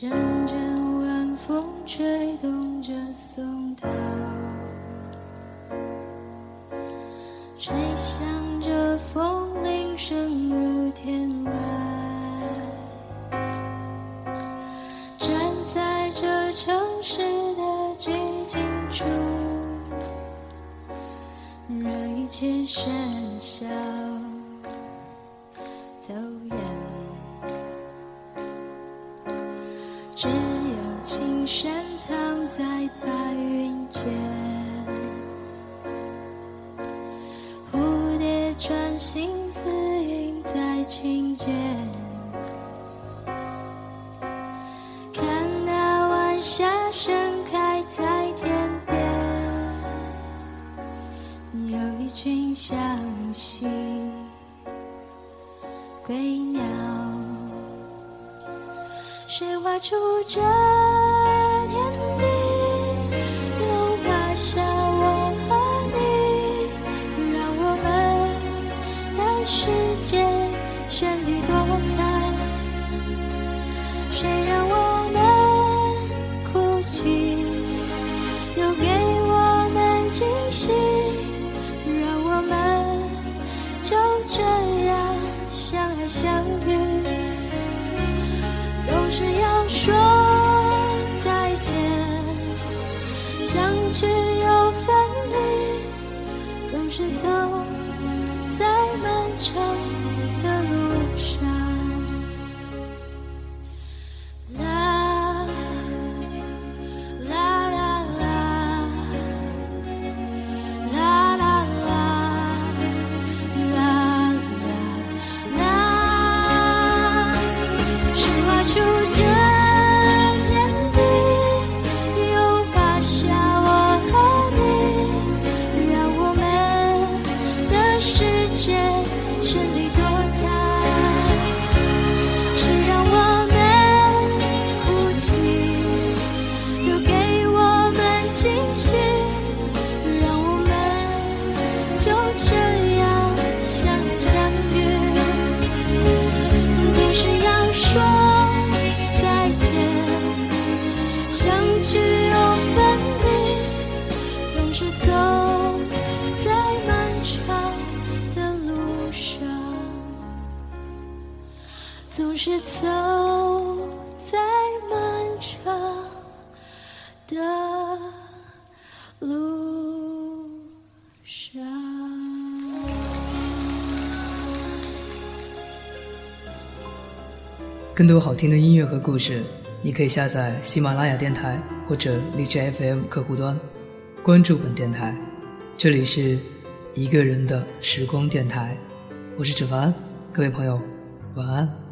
阵阵晚风吹动着松涛，吹响着风铃声入天外。站在这城市的寂静处，让一切喧嚣只有青山藏在白云间，蝴蝶穿心字印在琴间。看那晚霞盛开在天边，有一群相信归鸟。谁画出这天地？又画下我和你，让我们的世界绚丽说再见，相聚又分离，总是走在漫长惊喜，让我们就这样相爱相遇。总是要说再见，相聚又分离，总是走在漫长的路上，总是走在漫长的路上。更多好听的音乐和故事，你可以下载喜马拉雅电台或者荔枝 FM 客户端，关注本电台。这里是一个人的时光电台，我是芷凡，各位朋友，晚安。